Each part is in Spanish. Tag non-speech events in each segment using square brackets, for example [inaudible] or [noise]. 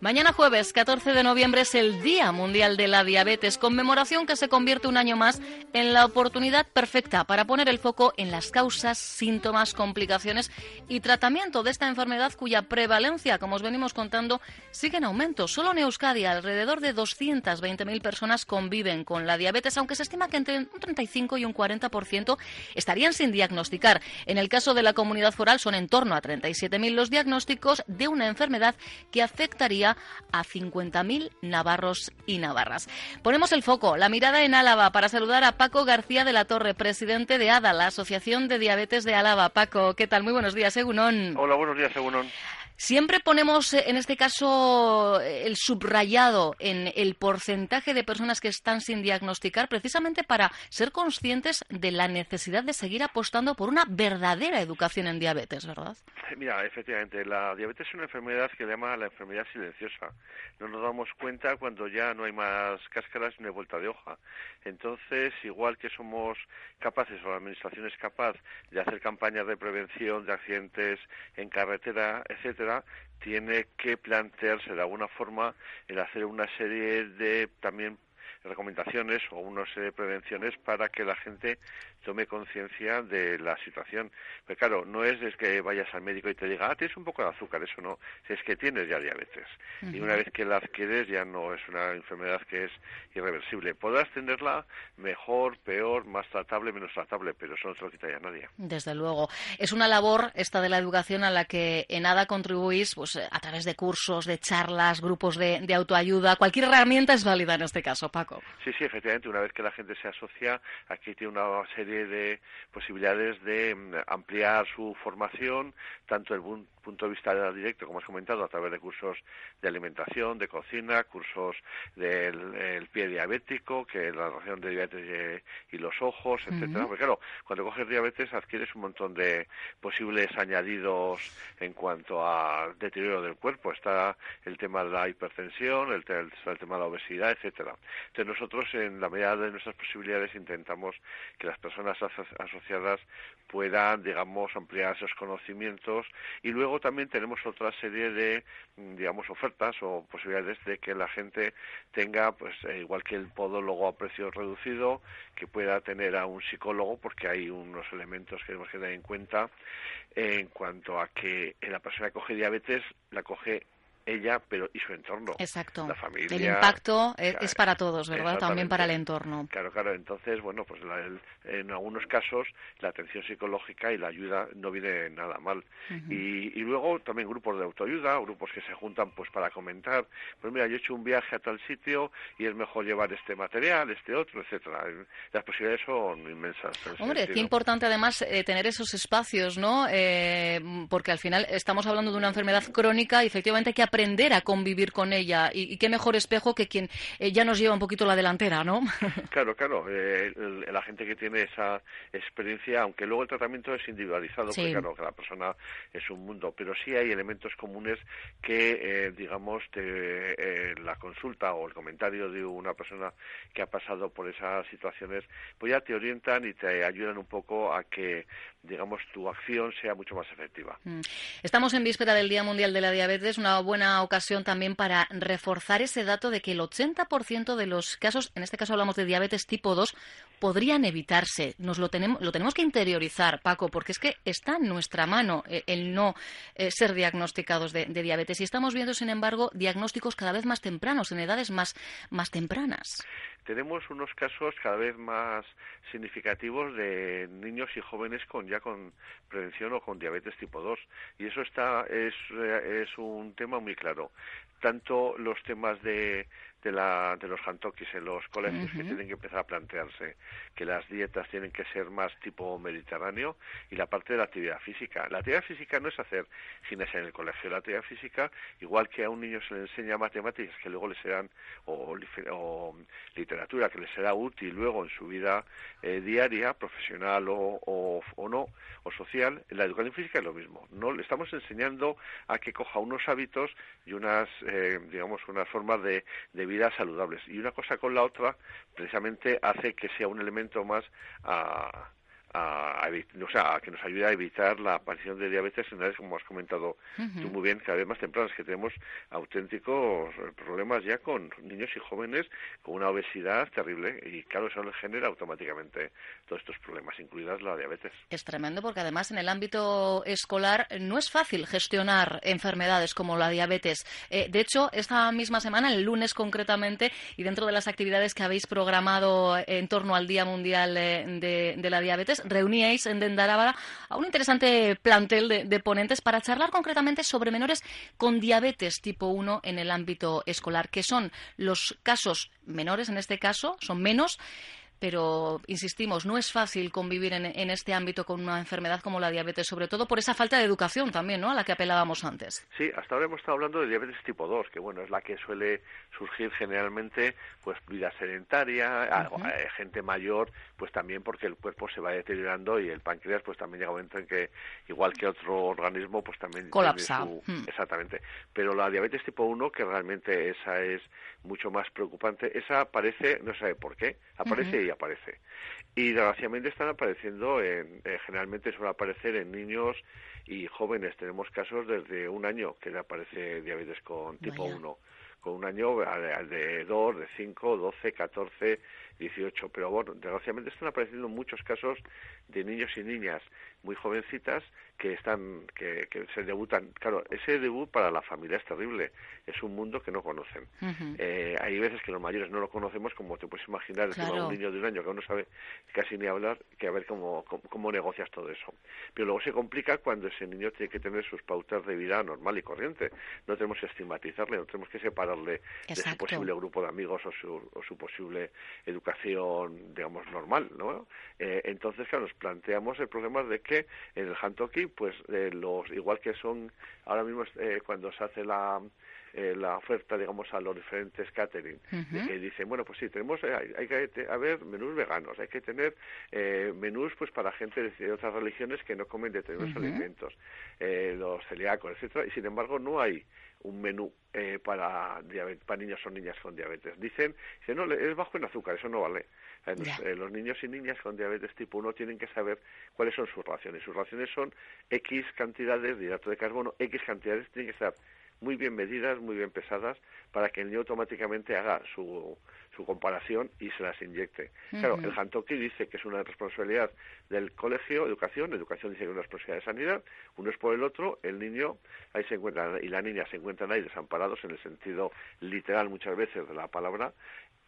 Mañana jueves 14 de noviembre es el Día Mundial de la Diabetes, conmemoración que se convierte un año más en la oportunidad perfecta para poner el foco en las causas, síntomas, complicaciones y tratamiento de esta enfermedad cuya prevalencia, como os venimos contando, sigue en aumento. Solo en Euskadi alrededor de 220.000 personas conviven con la diabetes, aunque se estima que entre un 35 y un 40% estarían sin diagnosticar. En el caso de la comunidad foral son en torno a 37.000 los diagnósticos de una enfermedad que afectaría a 50.000 navarros y navarras. Ponemos el foco, la mirada en Álava, para saludar a Paco García de la Torre, presidente de ADA, la Asociación de Diabetes de Álava. Paco, ¿qué tal? Muy buenos días, Egunon. Hola, buenos días, Egunon. Siempre ponemos, eh, en este caso, el subrayado en el porcentaje de personas que están sin diagnosticar, precisamente para ser conscientes de la necesidad de seguir apostando por una verdadera educación en diabetes, ¿verdad? Mira, efectivamente, la diabetes es una enfermedad que se llama la enfermedad silenciosa. No nos damos cuenta cuando ya no hay más cáscaras ni vuelta de hoja. Entonces, igual que somos capaces, o la Administración es capaz de hacer campañas de prevención de accidentes en carretera, etcétera, tiene que plantearse de alguna forma el hacer una serie de también recomendaciones o una serie de prevenciones para que la gente tome conciencia de la situación. Pero claro, no es desde que vayas al médico y te diga, ah, tienes un poco de azúcar, eso no, es que tienes ya diabetes. Y una vez que la adquieres ya no es una enfermedad que es irreversible. Podrás tenerla mejor, peor, más tratable, menos tratable, pero eso no se lo quita ya nadie. Desde luego. Es una labor esta de la educación a la que en nada contribuís pues, a través de cursos, de charlas, grupos de, de autoayuda. Cualquier herramienta es válida en este caso, Paco. Sí, sí, efectivamente. Una vez que la gente se asocia, aquí tiene una serie de posibilidades de mm, ampliar su formación, tanto un punto de vista directo, como has comentado, a través de cursos de alimentación, de cocina, cursos del pie diabético, que la relación de diabetes y, los ojos, etcétera. Porque claro, cuando coges diabetes adquieres un montón de posibles añadidos en cuanto a deterioro del cuerpo. Está el tema de la hipertensión, el, el tema de la obesidad, etcétera. Entonces nosotros, en la medida de nuestras posibilidades, intentamos que las personas asociadas puedan, digamos, ampliar esos conocimientos. Y luego también tenemos otra serie de, mm, digamos, ofertas o posibilidades de que la gente tenga, pues, eh, igual que el podólogo a precio reducido, que pueda tener a un psicólogo, porque hay unos elementos que tenemos que tener en cuenta en cuanto a que la persona que coge diabetes la coge ella pero y su entorno. Exacto. La familia. El impacto es, para todos, ¿verdad? También para el entorno. Claro, claro. Entonces, bueno, pues en algunos casos la atención psicológica y la ayuda no viene nada mal. y, y, luego también grupos de autoayuda, grupos que se juntan pues para comentar, pues mira, yo he hecho un viaje a tal sitio y es mejor llevar este material, este otro, etcétera. Las posibilidades son inmensas. Hombre, qué importante además eh, tener esos espacios, ¿no? Eh, porque al final estamos hablando de una enfermedad crónica y efectivamente hay que aprender a convivir con ella. Y, qué mejor espejo que quien eh, ya nos lleva un poquito la delantera, ¿no? [laughs] Claro, claro. Eh, la gente que tiene esa experiencia, aunque luego el tratamiento es individualizado, porque claro, que la persona es un mundo, pero sí hay elementos comunes que, eh, digamos, la consulta o el comentario de una persona que ha pasado por esas situaciones, pues ya te orientan y te ayudan un poco a que, digamos, tu acción sea mucho más efectiva. Mm. Estamos en víspera del Día Mundial de la Diabetes, una buena ocasión también para reforzar ese dato de que el 80% de los casos, en este caso hablamos de diabetes tipo 2, podrían evitarse. Nos lo tenemos, lo tenemos que interiorizar, Paco, porque es que está en nuestra mano eh, el no eh, ser diagnosticados de, diabetes. Y estamos viendo, sin embargo, diagnósticos cada vez más tempranos, en edades más, más tempranas tenemos unos casos cada vez más significativos de niños y jóvenes con ya con prevención o con diabetes tipo 2 y eso está es, eh, es un tema muy claro. Tanto los temas de, de, la, de los hantokis en los colegios que tienen que empezar a plantearse que las dietas tienen que ser más tipo mediterráneo y la parte de la actividad física. La actividad física no es hacer gimnasia en el colegio. La actividad física, igual que a un niño se le enseña matemáticas que luego le serán, o, literatura que le será útil luego en su vida eh, diaria, profesional o, o, no, o social, la educación física es lo mismo. No le estamos enseñando a que coja unos hábitos y unas, eh, digamos, unas formas de, de vida saludables. Y una cosa con la otra, precisamente hace que sea un elemento más a, a, o sea, que nos ayude a evitar la aparición de diabetes en edades, como has comentado tú muy bien, cada vez más tempranas, que tenemos auténticos problemas ya con niños y jóvenes con una obesidad terrible y claro, eso les genera automáticamente todos estos problemas, incluidas la diabetes. Es tremendo porque además en el ámbito escolar no es fácil gestionar enfermedades como la diabetes. Eh, de hecho, esta misma semana, el lunes concretamente, y dentro de las actividades que habéis programado en torno al Día Mundial de, de la Diabetes, reuníais en Dendarabara a un interesante plantel de, ponentes para charlar concretamente sobre menores con diabetes tipo 1 en el ámbito escolar, que son los casos menores en este caso, son menos pero insistimos, no es fácil convivir en, este ámbito con una enfermedad como la diabetes, sobre todo por esa falta de educación también, ¿no? A la que apelábamos antes. Sí, hasta ahora hemos estado hablando de diabetes tipo 2, que bueno, es la que suele surgir generalmente, pues vida sedentaria, gente mayor, pues también porque el cuerpo se va deteriorando y el páncreas, pues también llega un momento en que, igual que otro organismo, pues también colapsa. Hmm. Exactamente. Pero la diabetes tipo 1, que realmente esa es mucho más preocupante, esa aparece, no sabe por qué, aparece y aparece. Y desgraciadamente están apareciendo, en, eh, generalmente suele aparecer en niños y jóvenes. Tenemos casos desde un año que le aparece diabetes con tipo 1 con un año de 2, de 5, 12, 14, 18. Pero bueno, desgraciadamente están apareciendo muchos casos de niños y niñas muy jovencitas que están que, que, se debutan. Claro ese debut para la familia es terrible es un mundo que no conocen. Eh, hay veces que los mayores no lo conocemos como te puedes imaginar un niño de un año que no sabe casi ni hablar que a ver cómo, cómo, negocias todo eso. Pero luego se complica cuando ese niño tiene que tener sus pautas de vida normal y corriente. No tenemos que estigmatizarle no tenemos que separarle de su posible grupo de amigos o su, o su posible educación digamos normal no eh, entonces claro nos planteamos el problema de que en el Hantoki, pues eh, los igual que son ahora mismo eh, cuando se hace la eh, la oferta, digamos, a los diferentes catering, que dicen, bueno, pues sí, tenemos, hay, que haber menús veganos, hay que tener menús, pues, para gente de, otras religiones que no comen determinados alimentos, los celíacos, etcétera, y sin embargo no hay un menú para, para niños o niñas con diabetes. Dicen, dicen, no, es bajo en azúcar, eso no vale. Eh, los niños y niñas con diabetes tipo 1 tienen que saber cuáles son sus raciones. Sus raciones son X cantidades de hidrato de carbono, X cantidades tienen que estar muy bien medidas, muy bien pesadas, para que el niño automáticamente haga su, su comparación y se las inyecte. Claro, el Hantoki dice que es una responsabilidad del colegio, educación, educación dice que es una responsabilidad de sanidad, uno es por el otro, el niño ahí se encuentra y la niña se encuentran ahí desamparados en el sentido literal muchas veces de la palabra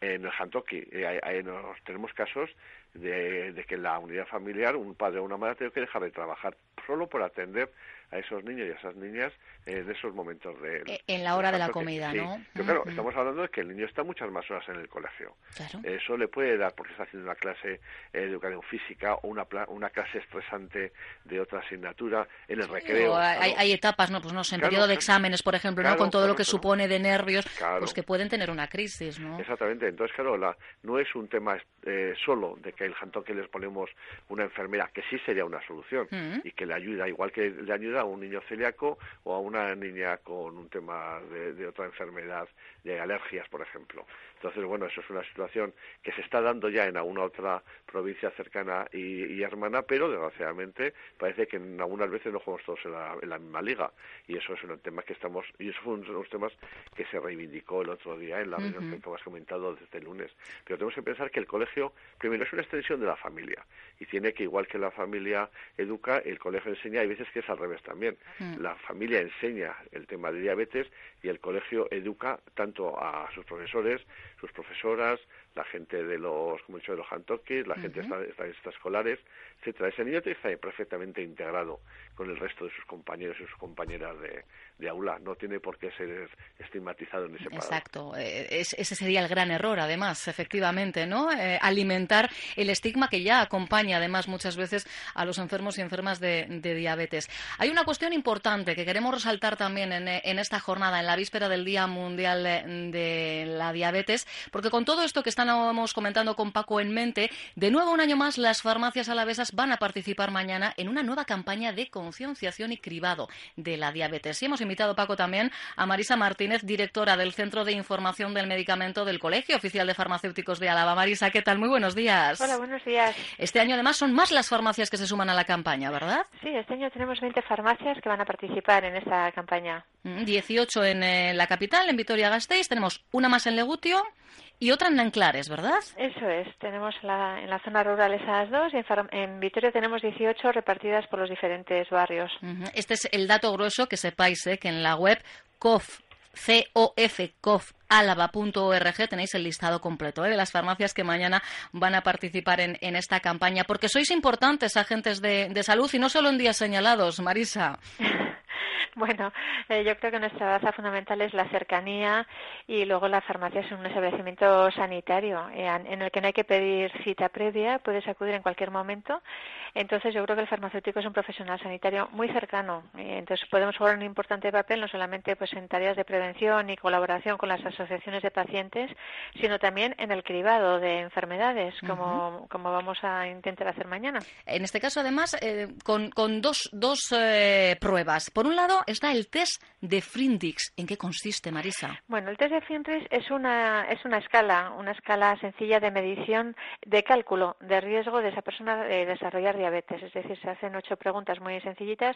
en el Hantoki. Eh, tenemos casos de, de, que la unidad familiar, un padre o una madre, tiene que dejar de trabajar solo por atender a esos niños y a esas niñas en esos momentos de... Eh, en la hora de, la comida, ¿no? Claro, estamos hablando de que el niño está muchas más horas en el colegio. Eso le puede dar, porque está haciendo una clase de educación física o una, una clase estresante de otra asignatura en el recreo. hay, etapas, ¿no? Pues no sé, en periodo de exámenes, por ejemplo, ¿no? Con todo lo que supone de nervios, pues que pueden tener una crisis, ¿no? Exactamente. Entonces, claro, la, no es un tema eh, solo de que el que les ponemos una enfermera, que sí sería una solución y que le ayuda, igual que le ayuda a un niño celíaco o a una niña con un tema de, otra enfermedad, de alergias, por ejemplo. Entonces, bueno, eso es una situación que se está dando ya en alguna otra provincia cercana y, hermana, pero desgraciadamente parece que en algunas veces no jugamos todos en la, misma liga. Y eso es un tema que estamos, y eso fue uno de los temas que se reivindicó el otro día en la reunión que has comentado desde el lunes. Pero tenemos que pensar que el colegio, primero, es una extensión de la familia y tiene que, igual que la familia educa, el colegio enseña, hay veces que es al revés también. Mm. La familia enseña el tema de diabetes y el colegio educa tanto a sus profesores, sus profesoras, la gente de los, como he dicho, de los hantoques, la gente de estas escolares, etcétera. Ese niño está perfectamente integrado con el resto de sus compañeros y sus compañeras de, de aula. No tiene por qué ser estigmatizado en ese separado. Exacto. Eh, ese sería el gran error, además, efectivamente, ¿no? Eh, alimentar el estigma que ya acompaña, además, muchas veces a los enfermos y enfermas de, diabetes. Hay una cuestión importante que queremos resaltar también en, en, esta jornada, en la víspera del Día Mundial de la Diabetes, porque con todo esto que estamos comentando con Paco en mente, de nuevo un año más las farmacias alavesas van a participar mañana en una nueva campaña de concienciación y cribado de la diabetes. Y hemos invitado, Paco, también a Marisa Martínez, directora del Centro de Información del Medicamento del Colegio Oficial de Farmacéuticos de Álava. Marisa, ¿qué tal? Muy buenos días. Hola, buenos días. Este año, además, son más las farmacias que se suman a la campaña, ¿verdad? Sí, este año tenemos 20 farmacias que van a participar en esta campaña. 18 mm, en eh, la capital, en Vitoria-Gasteiz. Tenemos una más en Legutio y otra en Nanclares, ¿verdad? Eso es. Tenemos en la zona rural esas dos y en, Vitoria tenemos 18 repartidas por los diferentes barrios. Este es el dato grueso que sepáis, ¿eh? que en la web COF cofcofalaba.org tenéis el listado completo ¿eh? de las farmacias que mañana van a participar en, esta campaña, porque sois importantes agentes de, de salud y no solo en días señalados, Marisa. [laughs] [laughs] Bueno, eh, yo creo que nuestra base fundamental es la cercanía y luego la farmacia es un establecimiento sanitario eh, en el que no hay que pedir cita previa, puedes acudir en cualquier momento. Entonces yo creo que el farmacéutico es un profesional sanitario muy cercano. Eh, entonces podemos jugar un importante papel no solamente pues en tareas de prevención y colaboración con las asociaciones de pacientes, sino también en el cribado de enfermedades, como, como vamos a intentar hacer mañana. En este caso, además, con, con, dos, dos pruebas. Por un lado, está el test de Frindix. ¿En qué consiste, Marisa? Bueno, el test de Frindix es una, es una escala, una escala sencilla de medición de cálculo de riesgo de esa persona de desarrollar diabetes. Es decir, se hacen ocho preguntas muy sencillitas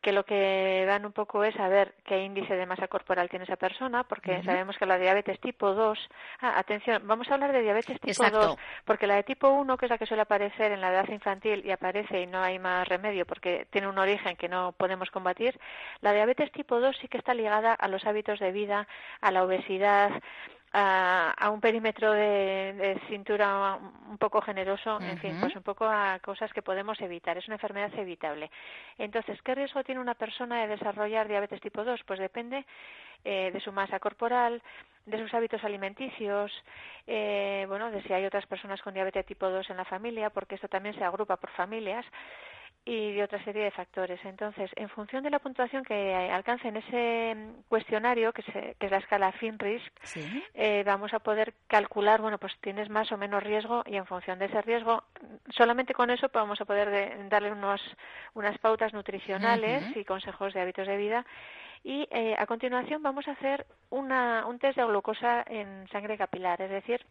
que lo que dan un poco es saber qué índice de masa corporal tiene esa persona, porque sabemos que la diabetes tipo 2, ah, atención, vamos a hablar de diabetes tipo 2, porque la de tipo 1, que es la que suele aparecer en la edad infantil y aparece y no hay más remedio porque tiene un origen que no podemos combatir, la diabetes tipo 2 sí que está ligada a los hábitos de vida, a la obesidad, a, un perímetro de, cintura un poco generoso, en fin, pues un poco a cosas que podemos evitar. Es una enfermedad evitable. Entonces, ¿qué riesgo tiene una persona de desarrollar diabetes tipo 2? Pues depende eh, de su masa corporal, de sus hábitos alimenticios, eh, bueno, de si hay otras personas con diabetes tipo 2 en la familia, porque esto también se agrupa por familias y de otra serie de factores. Entonces, en función de la puntuación que alcance en ese cuestionario, que, es la escala FinRisk, eh, vamos a poder calcular, bueno, pues tienes más o menos riesgo y en función de ese riesgo, solamente con eso vamos a poder darle unos, unas pautas nutricionales y consejos de hábitos de vida. Y eh, a continuación vamos a hacer una, un test de glucosa en sangre capilar, es decir,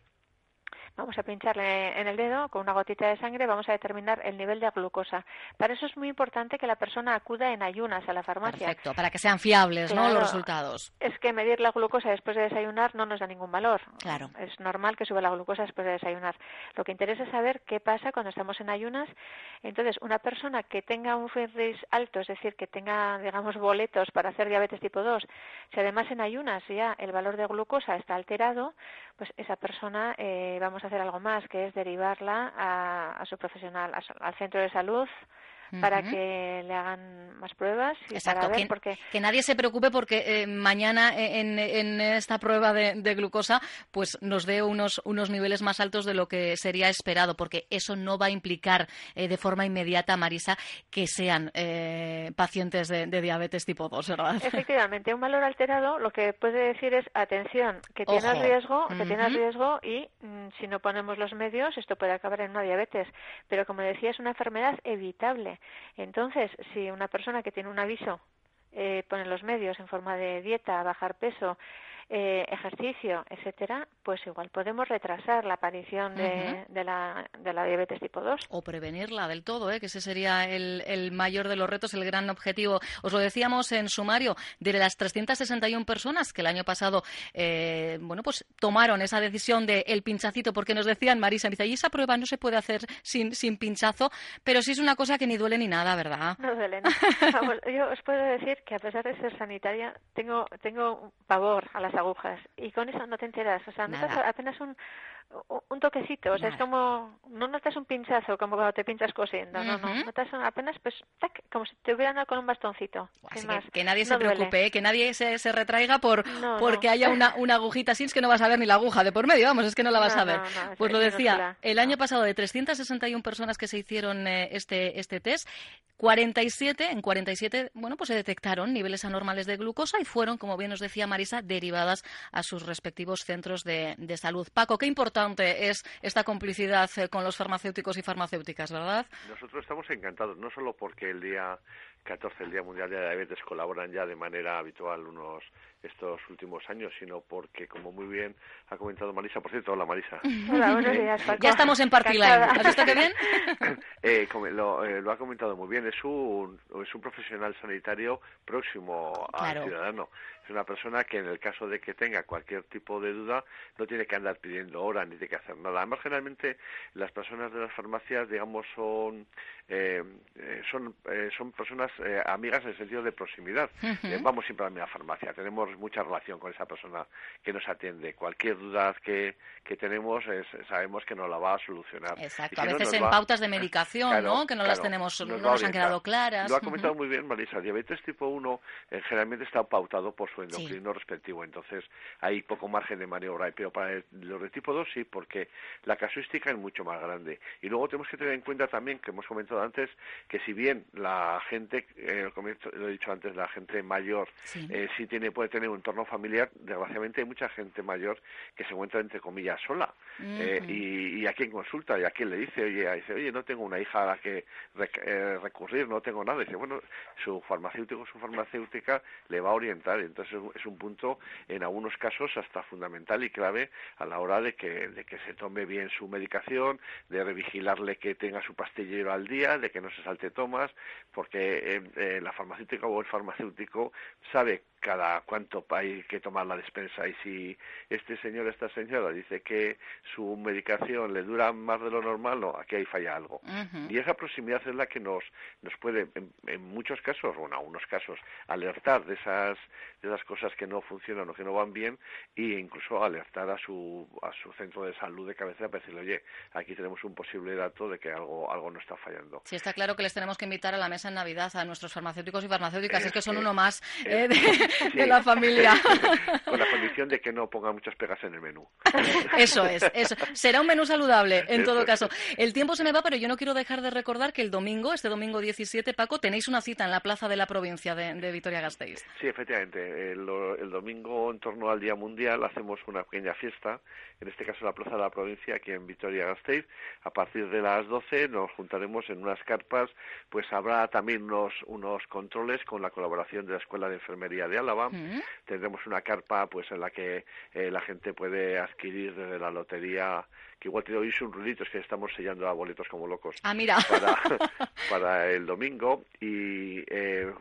vamos a pincharle en el dedo con una gotita de sangre, vamos a determinar el nivel de glucosa. Para eso es muy importante que la persona acuda en ayunas a la farmacia. Perfecto, para que sean fiables ¿no? los resultados. Es que medir la glucosa después de desayunar no nos da ningún valor. Claro. Es normal que suba la glucosa después de desayunar. Lo que interesa es saber qué pasa cuando estamos en ayunas. Entonces, una persona que tenga un FIRRIS alto, es decir, que tenga, digamos, boletos para hacer diabetes tipo 2, si además en ayunas ya el valor de glucosa está alterado, pues esa persona eh, vamos a hacer algo más, que es derivarla a, su profesional, al centro de salud para que le hagan más pruebas y Exacto, ver que, que nadie se preocupe porque eh, mañana en, en, esta prueba de, glucosa pues nos dé unos, unos niveles más altos de lo que sería esperado, porque eso no va a implicar eh, de forma inmediata, Marisa, que sean eh, pacientes de, diabetes tipo 2, ¿verdad? Efectivamente, un valor alterado lo que puede decir es, atención, que tienes riesgo, que tienes riesgo y mm, si no ponemos los medios esto puede acabar en una diabetes. Pero como decía, es una enfermedad evitable. Entonces, si una persona que tiene un aviso eh, pone los medios en forma de dieta, bajar peso, eh, ejercicio, etcétera, pues igual podemos retrasar la aparición de, la, de la diabetes tipo 2. O prevenirla del todo, ¿eh? que ese sería el, el, mayor de los retos, el gran objetivo. Os lo decíamos en sumario, de las 361 personas que el año pasado eh, bueno, pues tomaron esa decisión del el pinchacito, porque nos decían, Marisa, y esa prueba no se puede hacer sin, sin pinchazo, pero sí es una cosa que ni duele ni nada, ¿verdad? No duele, [laughs] yo os puedo decir que a pesar de ser sanitaria, tengo, tengo pavor a las agujas. Y con eso no te enteras, o sea, notas apenas un, un toquecito, o sea, es como, no notas un pinchazo como cuando te pinchas cosiendo, no, no, notas apenas, pues, tac, como si te hubieran dado con un bastoncito. que, nadie se preocupe, ¿eh? que nadie se, se retraiga por porque haya una, una agujita así, es que no vas a ver ni la aguja de por medio, vamos, es que no la vas a ver. pues lo decía, el año pasado de 361 personas que se hicieron eh, este, este test, 47, en 47, bueno, pues se detectaron niveles anormales de glucosa y fueron, como bien nos decía Marisa, derivadas a sus respectivos centros de, de salud. Paco, qué importante es esta complicidad eh, con los farmacéuticos y farmacéuticas, ¿verdad? Nosotros estamos encantados, no solo porque el día 14, el Día Mundial de Diabetes, colaboran ya de manera habitual unos estos últimos años, sino porque, como muy bien ha comentado Marisa, por cierto, hola Marisa. Hola, buenos días, Ya estamos en Party ¿Has visto qué bien? [laughs] eh, lo, eh, lo, ha comentado muy bien, es un, es un profesional sanitario próximo al ciudadano. Es una persona que en el caso de que tenga cualquier tipo de duda no tiene que andar pidiendo hora ni tiene que hacer nada. Además, generalmente las personas de las farmacias, digamos, son eh, eh son, eh, son personas eh, amigas en el sentido de proximidad. vamos siempre a la misma farmacia, tenemos mucha relación con esa persona que nos atiende. Cualquier duda que, que tenemos sabemos que nos la va a solucionar. Exacto, a veces en pautas de [laughs] medicación, ¿no? Que no las tenemos, no nos han quedado claras. Lo ha comentado muy bien Marisa, diabetes tipo 1 generalmente está pautado por su endocrino respectivo. Entonces, hay poco margen de maniobra. Pero para los de tipo 2 sí, porque la casuística es mucho más grande. Y luego tenemos que tener en cuenta también, que hemos comentado antes, que si bien la gente, eh, lo he dicho antes, la gente mayor sí. Eh, tiene, puede tener un entorno familiar, desgraciadamente hay mucha gente mayor que se encuentra, entre comillas, sola. Eh, y, a quién consulta, y a quién le dice, oye, dice, oye, no tengo una hija a la que recurrir, no tengo nada. dice, bueno, su farmacéutico, su farmacéutica le va a orientar. Y entonces es un punto en algunos casos hasta fundamental y clave a la hora de que, de que se tome bien su medicación, de revigilarle que tenga su pastillero al día, de que no se salte tomas, porque eh, eh, la farmacéutica o el farmacéutico sabe cada cuánto hay que tomar la despensa. Y si este señor esta señora dice que su medicación le dura más de lo normal no aquí hay falla algo. Y esa proximidad es la que nos nos puede en, muchos casos o en algunos casos alertar de esas de esas cosas que no funcionan o que no van bien e incluso alertar a su a su centro de salud de cabecera para decirle oye aquí tenemos un posible dato de que algo algo no está fallando sí está claro que les tenemos que invitar a la mesa en navidad a nuestros farmacéuticos y farmacéuticas es, que son uno más eh, de la familia. [laughs] Con la condición de que no ponga muchas pegas en el menú. Eso es, eso. Será un menú saludable, en todo caso. El tiempo se me va, pero yo no quiero dejar de recordar que el domingo, este domingo 17, Paco, tenéis una cita en la plaza de la provincia de, Vitoria-Gasteiz. Sí, efectivamente. El, domingo, en torno al Día Mundial, hacemos una pequeña fiesta, en este caso en la plaza de la provincia, aquí en Vitoria-Gasteiz. A partir de las 12 nos juntaremos en unas carpas, pues habrá también unos, unos controles con la colaboración de la Escuela de Enfermería de Álava Tendremos una carpa pues en la que eh, la gente puede adquirir desde la lotería que igual te doy un rulito, es que estamos sellando a boletos como locos. Ah, mira. Para, [laughs] para el domingo y eh,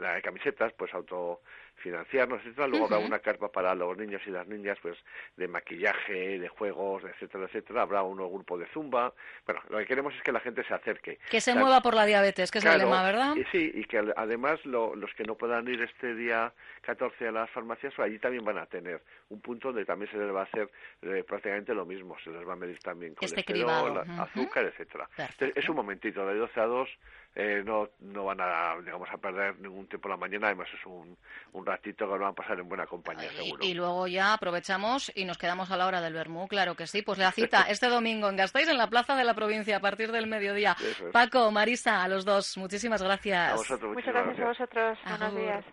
la de camisetas, pues auto financiarnos, etcétera. Luego habrá una carpa para los niños y las niñas, pues de maquillaje, de juegos, etcétera, etcétera. Habrá un grupo de zumba. Bueno, lo que queremos es que la gente se acerque. Que se mueva por la diabetes, que es el lema, ¿verdad? Y sí, y que además los que no puedan ir este día 14 a las farmacias, allí también van a tener un punto donde también se les va a hacer eh, prácticamente lo mismo. Se les va a medir también este colesterol, azúcar, etcétera. es un momentito, de 12 a 2 eh, no, no van a, digamos, a perder ningún tiempo la mañana, además es un, un ratito que lo van a pasar en buena compañía, seguro. Y, luego ya aprovechamos y nos quedamos a la hora del Bermú, claro que sí. Pues la cita [laughs] este domingo en Gastáis, en la Plaza de la Provincia, a partir del mediodía. Paco, Marisa, a los dos, muchísimas gracias. Muchas gracias, a vosotros. Buenos días.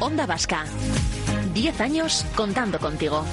Onda Vasca. Diez años contando contigo.